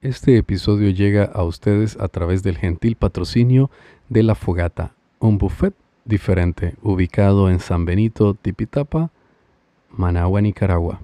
Este episodio llega a ustedes a través del gentil patrocinio de La Fogata, un buffet diferente ubicado en San Benito, Tipitapa, Managua, Nicaragua.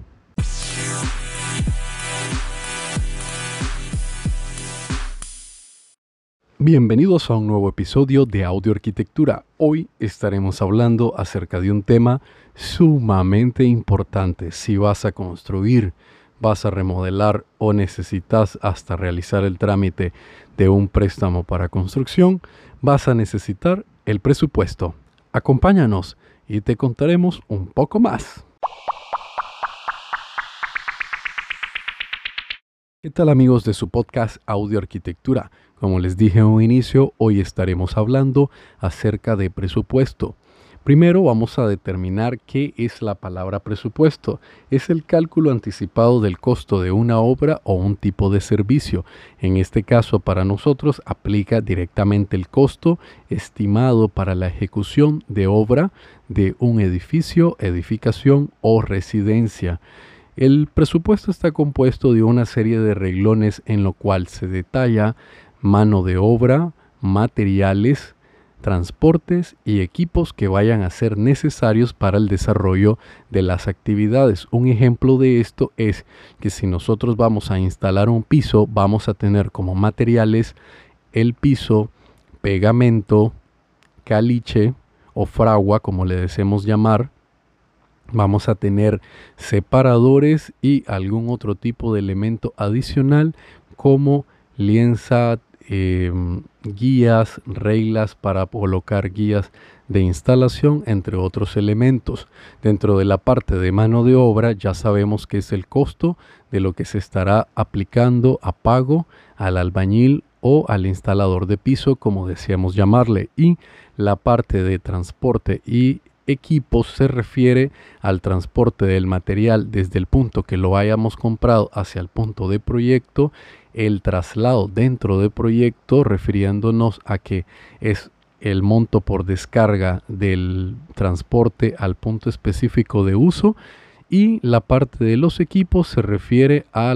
Bienvenidos a un nuevo episodio de Audio Arquitectura. Hoy estaremos hablando acerca de un tema sumamente importante. Si vas a construir, vas a remodelar o necesitas hasta realizar el trámite de un préstamo para construcción, vas a necesitar el presupuesto. Acompáñanos y te contaremos un poco más. ¿Qué tal amigos de su podcast Audio Arquitectura? Como les dije en un inicio, hoy estaremos hablando acerca de presupuesto. Primero vamos a determinar qué es la palabra presupuesto. Es el cálculo anticipado del costo de una obra o un tipo de servicio. En este caso para nosotros aplica directamente el costo estimado para la ejecución de obra de un edificio, edificación o residencia. El presupuesto está compuesto de una serie de reglones en lo cual se detalla mano de obra, materiales, transportes y equipos que vayan a ser necesarios para el desarrollo de las actividades. Un ejemplo de esto es que si nosotros vamos a instalar un piso, vamos a tener como materiales el piso, pegamento, caliche o fragua, como le deseemos llamar. Vamos a tener separadores y algún otro tipo de elemento adicional como lienza, Em, guías, reglas para colocar guías de instalación, entre otros elementos. Dentro de la parte de mano de obra ya sabemos que es el costo de lo que se estará aplicando a pago al albañil o al instalador de piso, como decíamos llamarle. Y la parte de transporte y equipos se refiere al transporte del material desde el punto que lo hayamos comprado hacia el punto de proyecto el traslado dentro de proyecto, refiriéndonos a que es el monto por descarga del transporte al punto específico de uso y la parte de los equipos se refiere a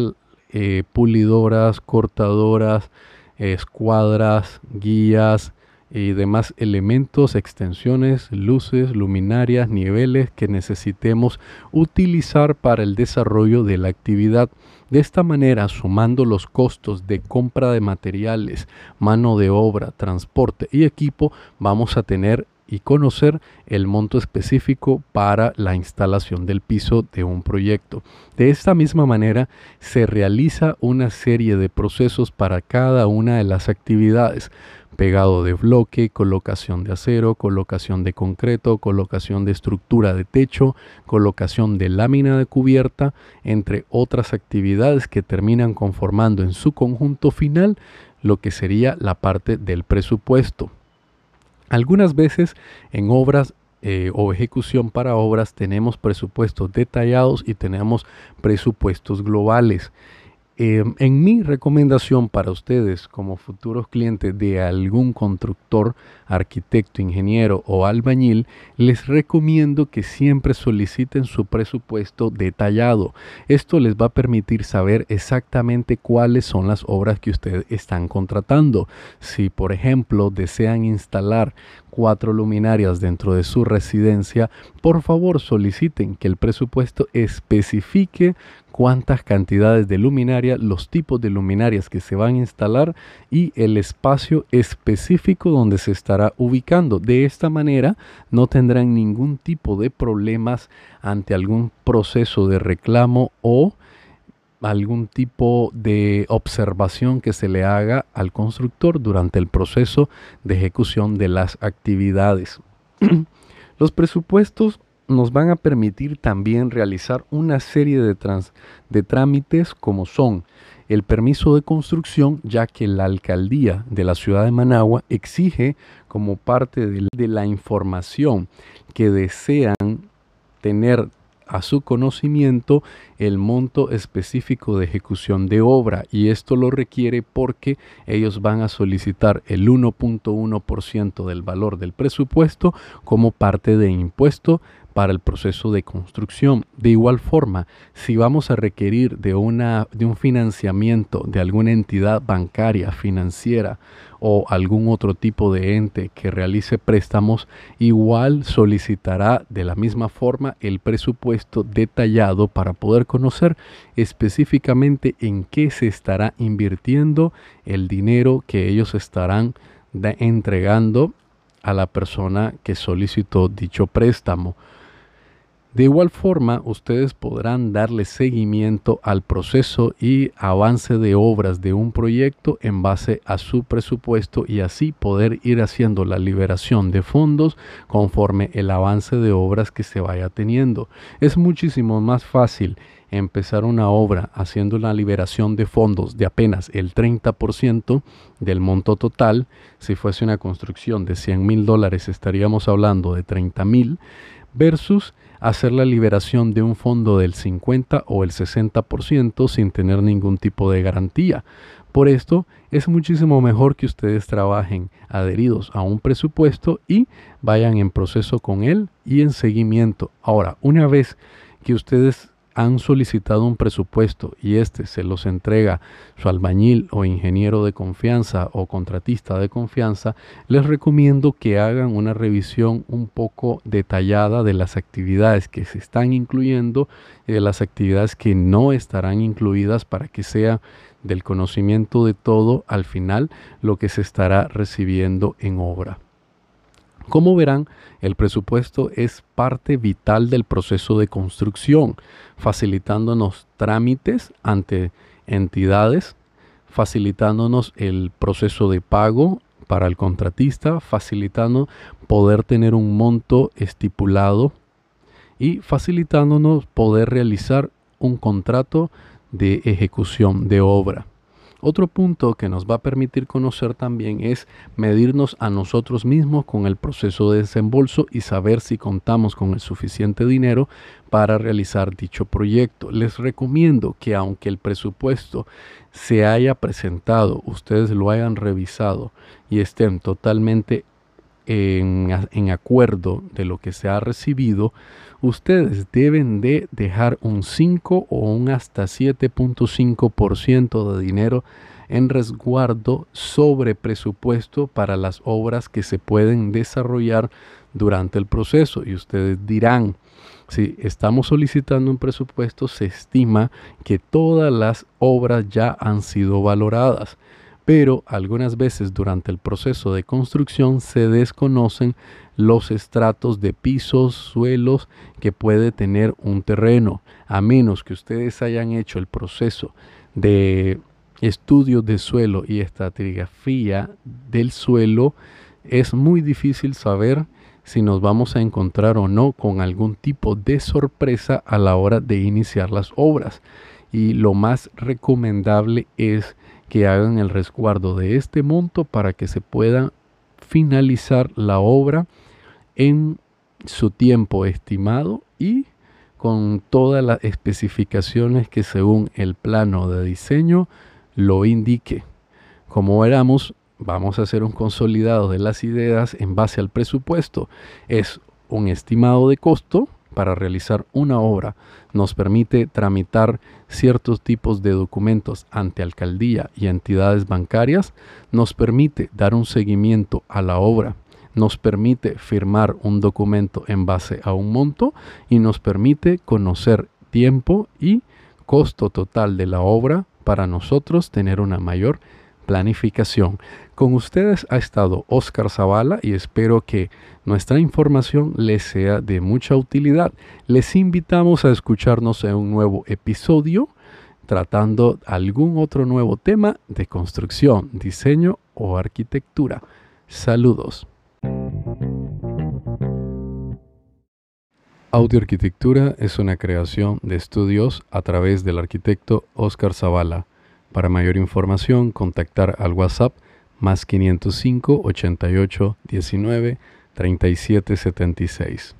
eh, pulidoras, cortadoras, escuadras, guías y demás elementos, extensiones, luces, luminarias, niveles que necesitemos utilizar para el desarrollo de la actividad. De esta manera, sumando los costos de compra de materiales, mano de obra, transporte y equipo, vamos a tener y conocer el monto específico para la instalación del piso de un proyecto. De esta misma manera se realiza una serie de procesos para cada una de las actividades pegado de bloque, colocación de acero, colocación de concreto, colocación de estructura de techo, colocación de lámina de cubierta, entre otras actividades que terminan conformando en su conjunto final lo que sería la parte del presupuesto. Algunas veces en obras eh, o ejecución para obras tenemos presupuestos detallados y tenemos presupuestos globales. Em, en mi recomendación para ustedes como futuros clientes de algún constructor, arquitecto, ingeniero o albañil, les recomiendo que siempre soliciten su presupuesto detallado. Esto les va a permitir saber exactamente cuáles son las obras que ustedes están contratando. Si por ejemplo desean instalar cuatro luminarias dentro de su residencia, por favor soliciten que el presupuesto especifique cuántas cantidades de los tipos de luminarias que se van a instalar y el espacio específico donde se estará ubicando. De esta manera no tendrán ningún tipo de problemas ante algún proceso de reclamo o algún tipo de observación que se le haga al constructor durante el proceso de ejecución de las actividades. Los presupuestos nos van a permitir también realizar una serie de, de trámites como son el permiso de construcción, ya que la alcaldía de la ciudad de Managua exige como parte de la información que desean tener a su conocimiento el monto específico de ejecución de obra. Y esto lo requiere porque ellos van a solicitar el 1.1% del valor del presupuesto como parte de impuesto para el proceso de construcción. De igual forma, si vamos a requerir de, una, de un financiamiento de alguna entidad bancaria, financiera o algún otro tipo de ente que realice préstamos, igual solicitará de la misma forma el presupuesto detallado para poder conocer específicamente en qué se estará invirtiendo el dinero que ellos estarán entregando a la persona que solicitó dicho préstamo. De igual forma, ustedes podrán darle seguimiento al proceso y avance de obras de un proyecto en base a su presupuesto y así poder ir haciendo la liberación de fondos conforme el avance de obras que se vaya teniendo. Es muchísimo más fácil empezar una obra haciendo una liberación de fondos de apenas el 30% del monto total. Si fuese una construcción de 100 mil dólares estaríamos hablando de 30 mil versus hacer la liberación de un fondo del 50 o el 60% sin tener ningún tipo de garantía. Por esto es muchísimo mejor que ustedes trabajen adheridos a un presupuesto y vayan en proceso con él y en seguimiento. Ahora, una vez que ustedes han solicitado un presupuesto y este se los entrega su albañil o ingeniero de confianza o contratista de confianza, les recomiendo que hagan una revisión un poco detallada de las actividades que se están incluyendo y de las actividades que no estarán incluidas para que sea del conocimiento de todo al final lo que se estará recibiendo en obra. Como verán, el presupuesto es parte vital del proceso de construcción, facilitándonos trámites ante entidades, facilitándonos el proceso de pago para el contratista, facilitando poder tener un monto estipulado y facilitándonos poder realizar un contrato de ejecución de obra. Otro punto que nos va a permitir conocer también es medirnos a nosotros mismos con el proceso de desembolso y saber si contamos con el suficiente dinero para realizar dicho proyecto. Les recomiendo que aunque el presupuesto se haya presentado, ustedes lo hayan revisado y estén totalmente en, acuerdo de lo que se ha recibido, ustedes deben de dejar un 5 o un hasta 7.5% de dinero en resguardo sobre presupuesto para las obras que se pueden desarrollar durante el proceso. Y ustedes dirán, si estamos solicitando un presupuesto, se estima que todas las obras ya han sido valoradas pero algunas veces durante el proceso de construcción se desconocen los estratos de pisos, suelos que puede tener un terreno, a menos que ustedes hayan hecho el proceso de estudio de suelo y estratigrafía del suelo, es muy difícil saber si nos vamos a encontrar o no con algún tipo de sorpresa a la hora de iniciar las obras. Y lo más recomendable es que hagan el resguardo de este monto para que se pueda finalizar la obra en su tiempo estimado y con todas las especificaciones que según el plano de diseño lo indique. Como veramos, vamos a hacer un consolidado de las ideas en base al presupuesto. Es un estimado de costo para realizar una obra nos permite tramitar ciertos tipos de documentos ante alcaldía y entidades bancarias, nos permite dar un seguimiento a la obra, nos permite firmar un documento en base a un monto y nos permite conocer tiempo y costo total de la obra para nosotros tener una mayor planificación. Con ustedes ha estado Oscar Zavala y espero que nuestra información les sea de mucha utilidad. Les invitamos a escucharnos en un nuevo episodio tratando algún otro nuevo tema de construcción, diseño o arquitectura. Saludos. Audio Arquitectura es una creación de estudios a través del arquitecto Oscar Zavala. Para mayor información, contactar al WhatsApp más 505 88 19 37 76.